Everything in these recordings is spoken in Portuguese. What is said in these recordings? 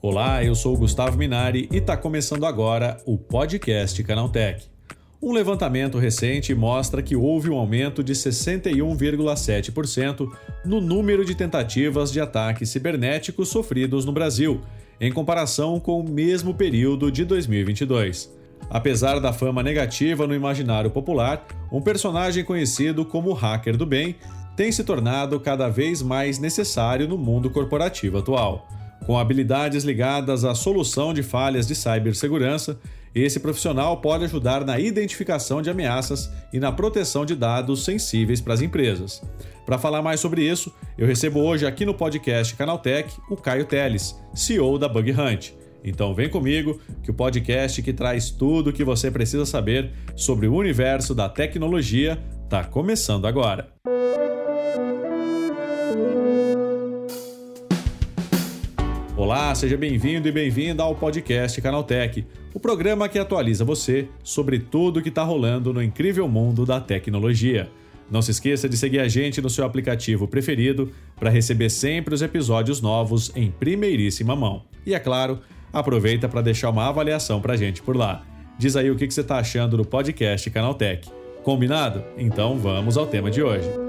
Olá, eu sou Gustavo Minari e está começando agora o podcast Canaltech. Um levantamento recente mostra que houve um aumento de 61,7% no número de tentativas de ataques cibernéticos sofridos no Brasil, em comparação com o mesmo período de 2022. Apesar da fama negativa no imaginário popular, um personagem conhecido como hacker do bem tem se tornado cada vez mais necessário no mundo corporativo atual. Com habilidades ligadas à solução de falhas de cibersegurança, esse profissional pode ajudar na identificação de ameaças e na proteção de dados sensíveis para as empresas. Para falar mais sobre isso, eu recebo hoje aqui no podcast Canaltech o Caio Teles, CEO da Bug Hunt. Então vem comigo que o podcast que traz tudo o que você precisa saber sobre o universo da tecnologia está começando agora. Olá, seja bem-vindo e bem-vinda ao podcast Canaltech, o programa que atualiza você sobre tudo o que está rolando no incrível mundo da tecnologia. Não se esqueça de seguir a gente no seu aplicativo preferido para receber sempre os episódios novos em primeiríssima mão. E é claro, aproveita para deixar uma avaliação para a gente por lá. Diz aí o que você está achando do podcast Canaltech. Combinado? Então vamos ao tema de hoje.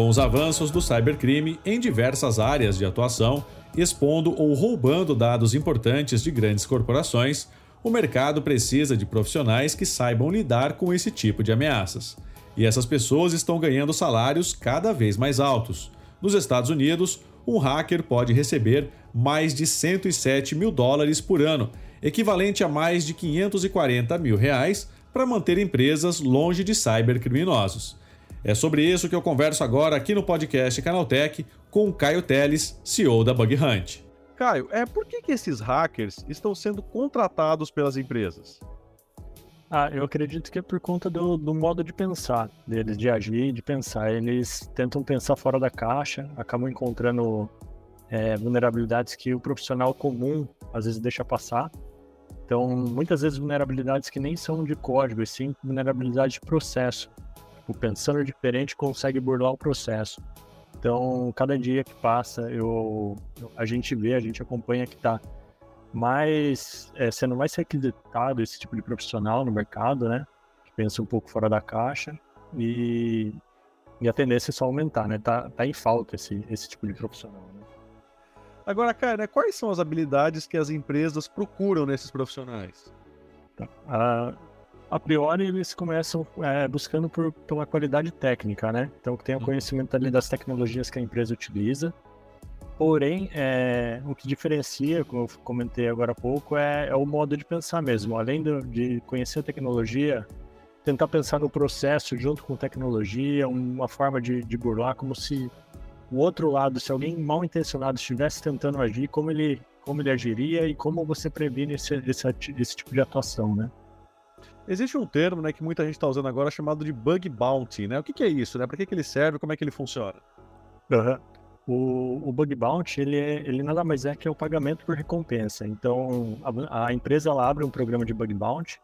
com os avanços do cybercrime em diversas áreas de atuação, expondo ou roubando dados importantes de grandes corporações, o mercado precisa de profissionais que saibam lidar com esse tipo de ameaças. E essas pessoas estão ganhando salários cada vez mais altos. Nos Estados Unidos, um hacker pode receber mais de 107 mil dólares por ano, equivalente a mais de 540 mil reais, para manter empresas longe de cybercriminosos. É sobre isso que eu converso agora aqui no podcast Canaltech com o Caio Teles, CEO da Bug Hunt. Caio, é por que, que esses hackers estão sendo contratados pelas empresas? Ah, eu acredito que é por conta do, do, modo de pensar deles, de agir, de pensar. Eles tentam pensar fora da caixa, acabam encontrando é, vulnerabilidades que o profissional comum às vezes deixa passar. Então, muitas vezes vulnerabilidades que nem são de código, e sim vulnerabilidade de processo tipo, pensando diferente, consegue burlar o processo. Então, cada dia que passa, eu, a gente vê, a gente acompanha que está mais, é, sendo mais requisitado esse tipo de profissional no mercado, né? Que pensa um pouco fora da caixa e, e a tendência é só aumentar, né? Tá, tá em falta esse, esse tipo de profissional, né? Agora, cara, né, quais são as habilidades que as empresas procuram nesses profissionais? Tá. Ah, a priori eles começam é, buscando por, pela qualidade técnica, né? Então que tenha uhum. conhecimento ali das tecnologias que a empresa utiliza. Porém, é, o que diferencia, como eu comentei agora há pouco, é, é o modo de pensar mesmo. Além do, de conhecer a tecnologia, tentar pensar no processo junto com tecnologia, uma forma de, de burlar, como se o outro lado, se alguém mal intencionado estivesse tentando agir, como ele, como ele agiria e como você previne esse, esse, esse tipo de atuação, né? Existe um termo né, que muita gente está usando agora chamado de bug bounty. Né? O que, que é isso? Né? Para que, que ele serve? Como é que ele funciona? Uhum. O, o, bug bounty ele, é, ele nada mais é que é o pagamento por recompensa. Então a, a empresa ela abre um programa de bug bounty.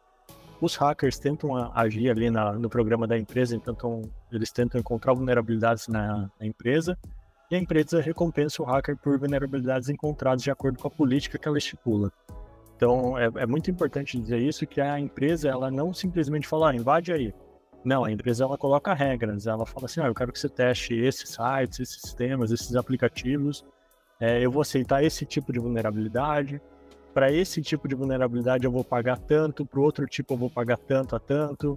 Os hackers tentam agir ali na, no programa da empresa, então eles tentam encontrar vulnerabilidades na, na empresa e a empresa recompensa o hacker por vulnerabilidades encontradas de acordo com a política que ela estipula. Então, é, é, muito importante dizer isso, que a empresa, ela não simplesmente fala, ah, invade aí. Não, a empresa, ela coloca regras. Ela fala assim, ah, eu quero que você teste esses sites, esses sistemas, esses aplicativos. É, eu vou aceitar esse tipo de vulnerabilidade. Para esse tipo de vulnerabilidade, eu vou pagar tanto. Para o outro tipo, eu vou pagar tanto a tanto.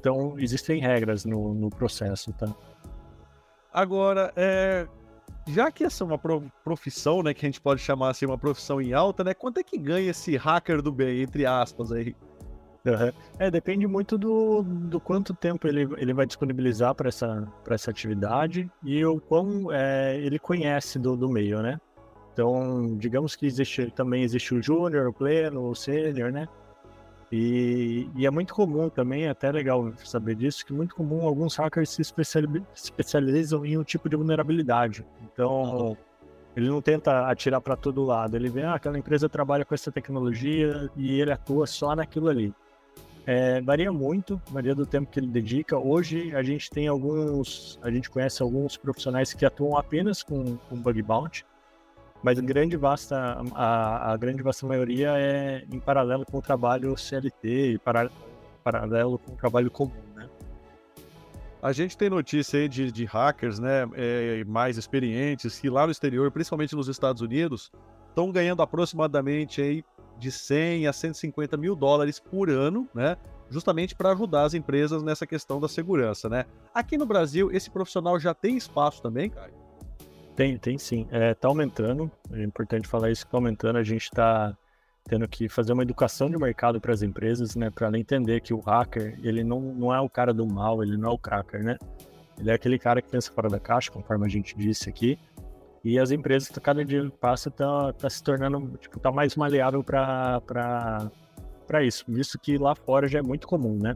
Então, existem regras no, no processo, tá? Agora, é, já que essa é uma profissão, né, que a gente pode chamar assim uma profissão em alta, né, quanto é que ganha esse hacker do bem, entre aspas aí? Uhum. É, depende muito do, do quanto tempo ele, ele vai disponibilizar para essa, essa atividade e o quão é, ele conhece do, do meio, né? Então, digamos que existe, também existe o júnior, o pleno, o sênior, né? E, e, é muito comum também, é até legal saber disso, que é muito comum alguns hackers se especializam em um tipo de vulnerabilidade. Então, ele não tenta atirar para todo lado. Ele vê, ah, aquela empresa trabalha com essa tecnologia e ele atua só naquilo ali. É, varia muito, varia do tempo que ele dedica. Hoje a gente tem alguns, a gente conhece alguns profissionais que atuam apenas com, com bug bounty, mas grande vasta, a, a grande vasta maioria é em paralelo com o trabalho CLT e para, paralelo com o trabalho comum, né? A gente tem notícia aí de, de hackers, né, é, mais experientes, que lá no exterior, principalmente nos Estados Unidos, estão ganhando aproximadamente aí de 100 a 150 mil dólares por ano, né? Justamente para ajudar as empresas nessa questão da segurança, né? Aqui no Brasil, esse profissional já tem espaço também, Caio? Tem, tem sim. É, tá aumentando. É importante falar isso que tá aumentando. A gente está tendo que fazer uma educação de mercado para as empresas, né? Para entender que o hacker, ele não, não é o cara do mal, ele não é o cracker, né? Ele é aquele cara que pensa fora da caixa, conforme a gente disse aqui, e as empresas, cada dia que passa, tá, tá se tornando, tipo, tá mais maleável para isso. Isso que lá fora já é muito comum, né?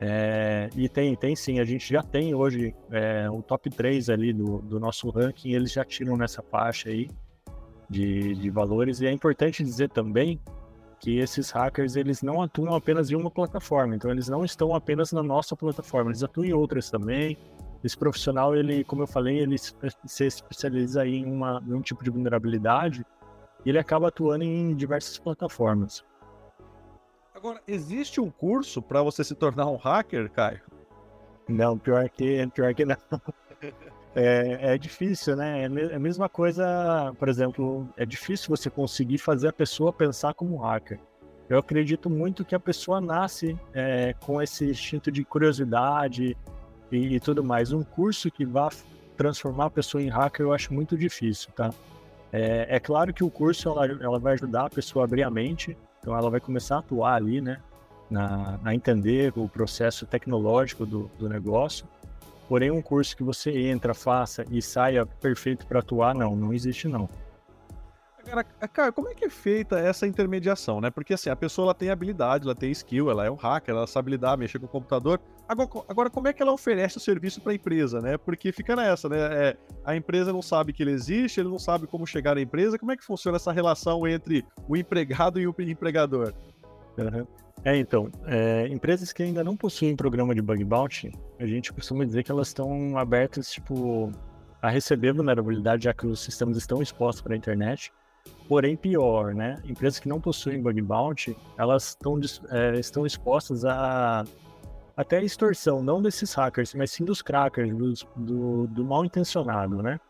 É, e tem, tem sim, a gente já tem hoje é, o top 3 ali do, do nosso ranking, eles já tiram nessa faixa aí de, de valores. E é importante dizer também que esses hackers eles não atuam apenas em uma plataforma, então eles não estão apenas na nossa plataforma, eles atuam em outras também. Esse profissional, ele, como eu falei, ele se especializa em, uma, em um tipo de vulnerabilidade e ele acaba atuando em diversas plataformas. Agora, existe um curso para você se tornar um hacker, Caio? Não, pior que, pior que não. É, é difícil, né? É, é a mesma coisa, por exemplo, é difícil você conseguir fazer a pessoa pensar como hacker. Eu acredito muito que a pessoa nasce é, com esse instinto de curiosidade, e, e tudo mais. Um curso que vá transformar a pessoa em hacker eu acho muito difícil, tá? É, é claro que o curso ela, ela vai ajudar a pessoa a abrir a mente, então ela vai começar a atuar ali, né? Na, a entender o processo tecnológico do, do negócio. Porém, um curso que você entra, faça e saia perfeito para atuar, não, não existe não. Cara, cara, como é que é feita essa intermediação, né? Porque assim, a pessoa ela tem habilidade, ela tem skill, ela é um hacker, ela sabe lidar, mexer com o computador. Agora, agora como é que ela oferece o serviço para a empresa, né? Porque fica nessa, né? É, a empresa não sabe que ele existe, ele não sabe como chegar na empresa. Como é que funciona essa relação entre o empregado e o empregador? Uhum. É, então, é, empresas que ainda não possuem programa de bug bounty, a gente costuma dizer que elas estão abertas, tipo, a receber vulnerabilidade, já que os sistemas estão expostos para a internet Porém, pior, né? Empresas que não possuem bug bounty, elas estão, é, estão expostas a até a extorsão, não desses hackers, mas sim dos crackers, dos, do, do mal intencionado, né?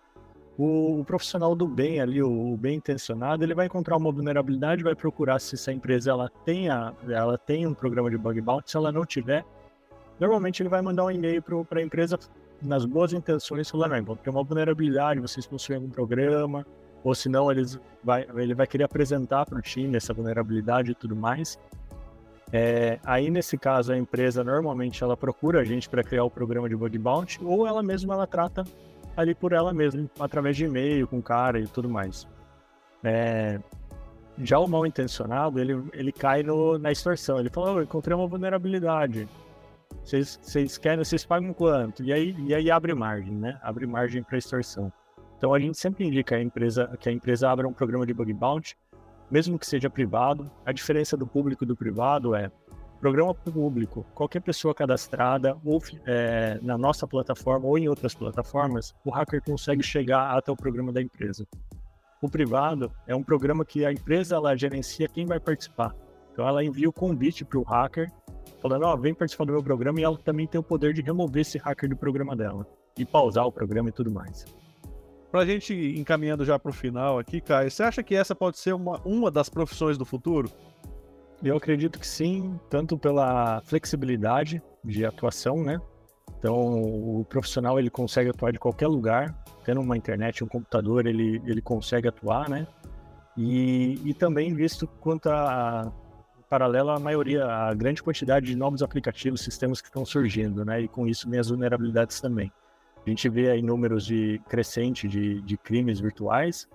O, o, profissional do bem ali, o, o, bem intencionado, ele vai encontrar uma vulnerabilidade, vai procurar se essa empresa ela tenha, ela tem um programa de bug bounty, se ela não tiver, normalmente ele vai mandar um e-mail para a empresa nas boas intenções, falando, não, tem uma vulnerabilidade, vocês possuem algum programa, ou senão eles vai, ele vai querer apresentar para o time essa vulnerabilidade e tudo mais. É, aí nesse caso a empresa normalmente ela procura a gente para criar o programa de bug bounty ou ela mesma ela trata ali por ela mesma através de e-mail com cara e tudo mais. É, já o mal intencionado ele, ele cai no, na extorsão. Ele fala: oh, encontrei uma vulnerabilidade. Vocês querem, vocês pagam quanto? E aí, e aí abre margem, né? Abre margem para extorsão. Então a gente sempre indica a empresa, que a empresa abra um programa de bug bounty, mesmo que seja privado. A diferença do público e do privado é programa público, qualquer pessoa cadastrada ou é, na nossa plataforma ou em outras plataformas, o hacker consegue chegar até o programa da empresa. O privado é um programa que a empresa ela gerencia quem vai participar. Então ela envia o convite para o hacker, falando, ó, oh, vem participar do meu programa e ela também tem o poder de remover esse hacker do programa dela e pausar o programa e tudo mais. Pra gente encaminhando já pro final aqui, Caio, você acha que essa pode ser uma, uma das profissões do futuro? Eu acredito que sim, tanto pela flexibilidade de atuação, né? Então, o profissional ele consegue atuar de qualquer lugar, tendo uma internet, um computador, ele, ele consegue atuar, né? E, e também visto quanto a, paralelo à maioria, a grande quantidade de novos aplicativos, sistemas que estão surgindo, né? E com isso, minhas vulnerabilidades também. A gente vê aí números de crescente de, de crimes virtuais.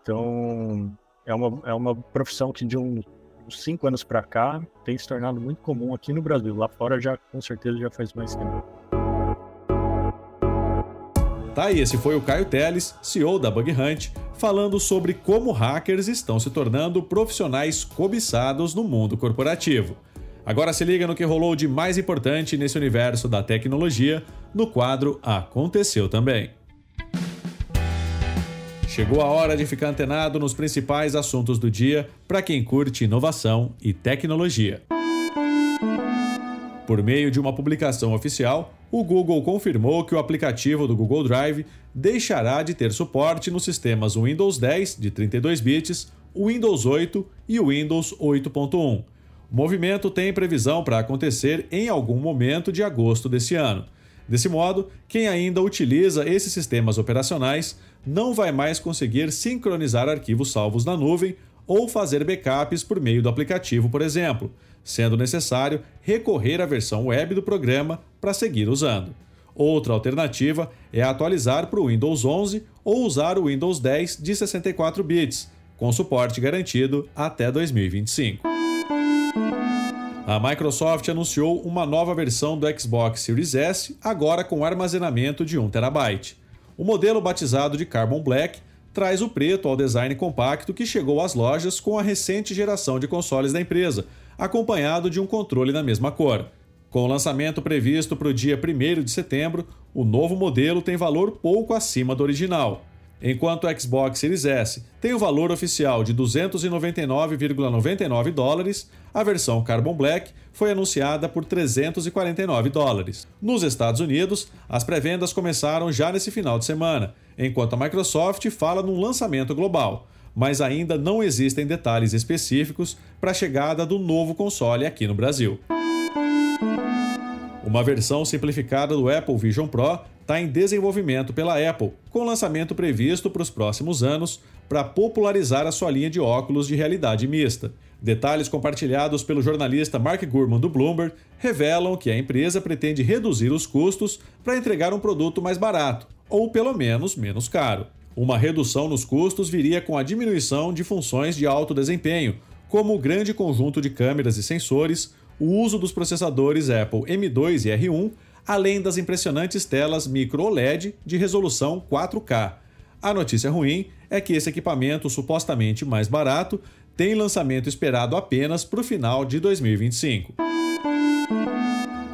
Então, é uma, é uma profissão que de um, uns cinco anos para cá tem se tornado muito comum aqui no Brasil. Lá fora já com certeza já faz mais tempo. Tá, e esse foi o Caio Teles, CEO da Bug Hunt, falando sobre como hackers estão se tornando profissionais cobiçados no mundo corporativo. Agora se liga no que rolou de mais importante nesse universo da tecnologia no quadro Aconteceu também. Chegou a hora de ficar antenado nos principais assuntos do dia para quem curte inovação e tecnologia. Por meio de uma publicação oficial, o Google confirmou que o aplicativo do Google Drive deixará de ter suporte nos sistemas Windows 10 de 32 bits, Windows 8 e Windows 8.1. O movimento tem previsão para acontecer em algum momento de agosto desse ano. Desse modo, quem ainda utiliza esses sistemas operacionais não vai mais conseguir sincronizar arquivos salvos na nuvem ou fazer backups por meio do aplicativo, por exemplo, sendo necessário recorrer à versão web do programa para seguir usando. Outra alternativa é atualizar para o Windows 11 ou usar o Windows 10 de 64 bits, com suporte garantido até 2025. A Microsoft anunciou uma nova versão do Xbox Series S, agora com armazenamento de 1 TB. O modelo batizado de Carbon Black traz o preto ao design compacto que chegou às lojas com a recente geração de consoles da empresa, acompanhado de um controle na mesma cor. Com o lançamento previsto para o dia 1 de setembro, o novo modelo tem valor pouco acima do original. Enquanto o Xbox Series S tem o valor oficial de 299,99 dólares, a versão Carbon Black foi anunciada por 349 dólares. Nos Estados Unidos, as pré-vendas começaram já nesse final de semana, enquanto a Microsoft fala num lançamento global, mas ainda não existem detalhes específicos para a chegada do novo console aqui no Brasil. Uma versão simplificada do Apple Vision Pro está em desenvolvimento pela Apple, com lançamento previsto para os próximos anos para popularizar a sua linha de óculos de realidade mista. Detalhes compartilhados pelo jornalista Mark Gurman do Bloomberg revelam que a empresa pretende reduzir os custos para entregar um produto mais barato, ou pelo menos menos caro. Uma redução nos custos viria com a diminuição de funções de alto desempenho, como o grande conjunto de câmeras e sensores, o uso dos processadores Apple M2 e R1 além das impressionantes telas micro OLED de resolução 4K. A notícia ruim é que esse equipamento, supostamente mais barato, tem lançamento esperado apenas para o final de 2025.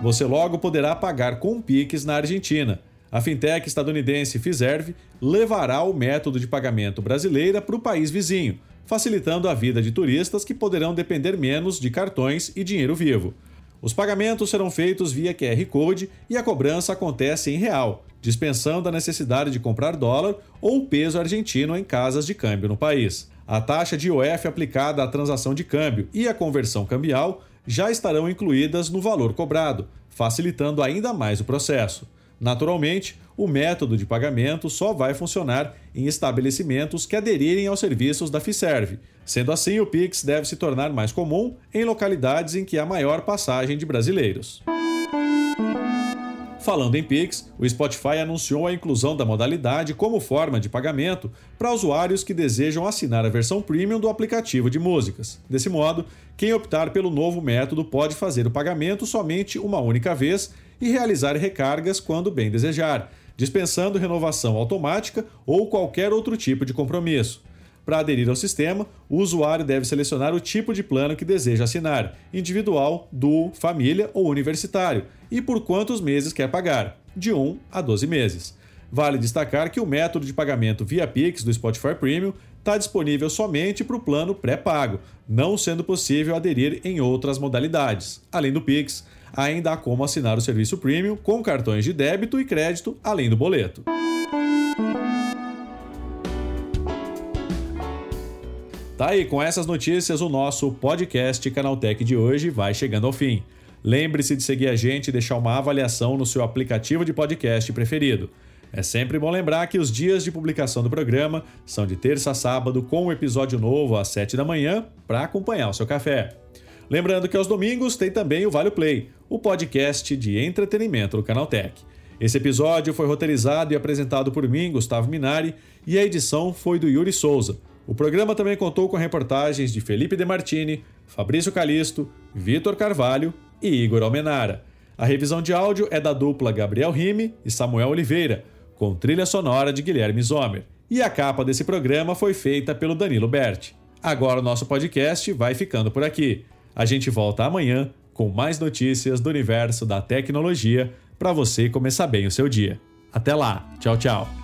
Você logo poderá pagar com Pix na Argentina. A fintech estadunidense Fiserv levará o método de pagamento brasileira para o país vizinho, facilitando a vida de turistas que poderão depender menos de cartões e dinheiro vivo. Os pagamentos serão feitos via QR Code e a cobrança acontece em real, dispensando a necessidade de comprar dólar ou peso argentino em casas de câmbio no país. A taxa de IOF aplicada à transação de câmbio e a conversão cambial já estarão incluídas no valor cobrado, facilitando ainda mais o processo. Naturalmente, o método de pagamento só vai funcionar em estabelecimentos que aderirem aos serviços da Fiserv. Sendo assim, o Pix deve se tornar mais comum em localidades em que há maior passagem de brasileiros. Falando em Pix, o Spotify anunciou a inclusão da modalidade como forma de pagamento para usuários que desejam assinar a versão premium do aplicativo de músicas. Desse modo, quem optar pelo novo método pode fazer o pagamento somente uma única vez e realizar recargas quando bem desejar, dispensando renovação automática ou qualquer outro tipo de compromisso. Para aderir ao sistema, o usuário deve selecionar o tipo de plano que deseja assinar, individual, duo, família ou universitário, e por quantos meses quer pagar, de 1 a 12 meses. Vale destacar que o método de pagamento via Pix do Spotify Premium está disponível somente para o plano pré-pago, não sendo possível aderir em outras modalidades. Além do Pix, ainda há como assinar o serviço premium com cartões de débito e crédito, além do boleto. Tá aí, com essas notícias, o nosso podcast Canaltech de hoje vai chegando ao fim. Lembre-se de seguir a gente e deixar uma avaliação no seu aplicativo de podcast preferido. É sempre bom lembrar que os dias de publicação do programa são de terça a sábado, com um episódio novo às 7 da manhã, para acompanhar o seu café. Lembrando que aos domingos tem também o Vale Play, o podcast de entretenimento do Canaltech. Esse episódio foi roteirizado e apresentado por mim, Gustavo Minari, e a edição foi do Yuri Souza. O programa também contou com reportagens de Felipe De Martini, Fabrício Calisto, Vitor Carvalho e Igor Almenara. A revisão de áudio é da dupla Gabriel Rime e Samuel Oliveira, com trilha sonora de Guilherme Zomer. E a capa desse programa foi feita pelo Danilo Berti. Agora o nosso podcast vai ficando por aqui. A gente volta amanhã com mais notícias do universo da tecnologia para você começar bem o seu dia. Até lá, tchau, tchau.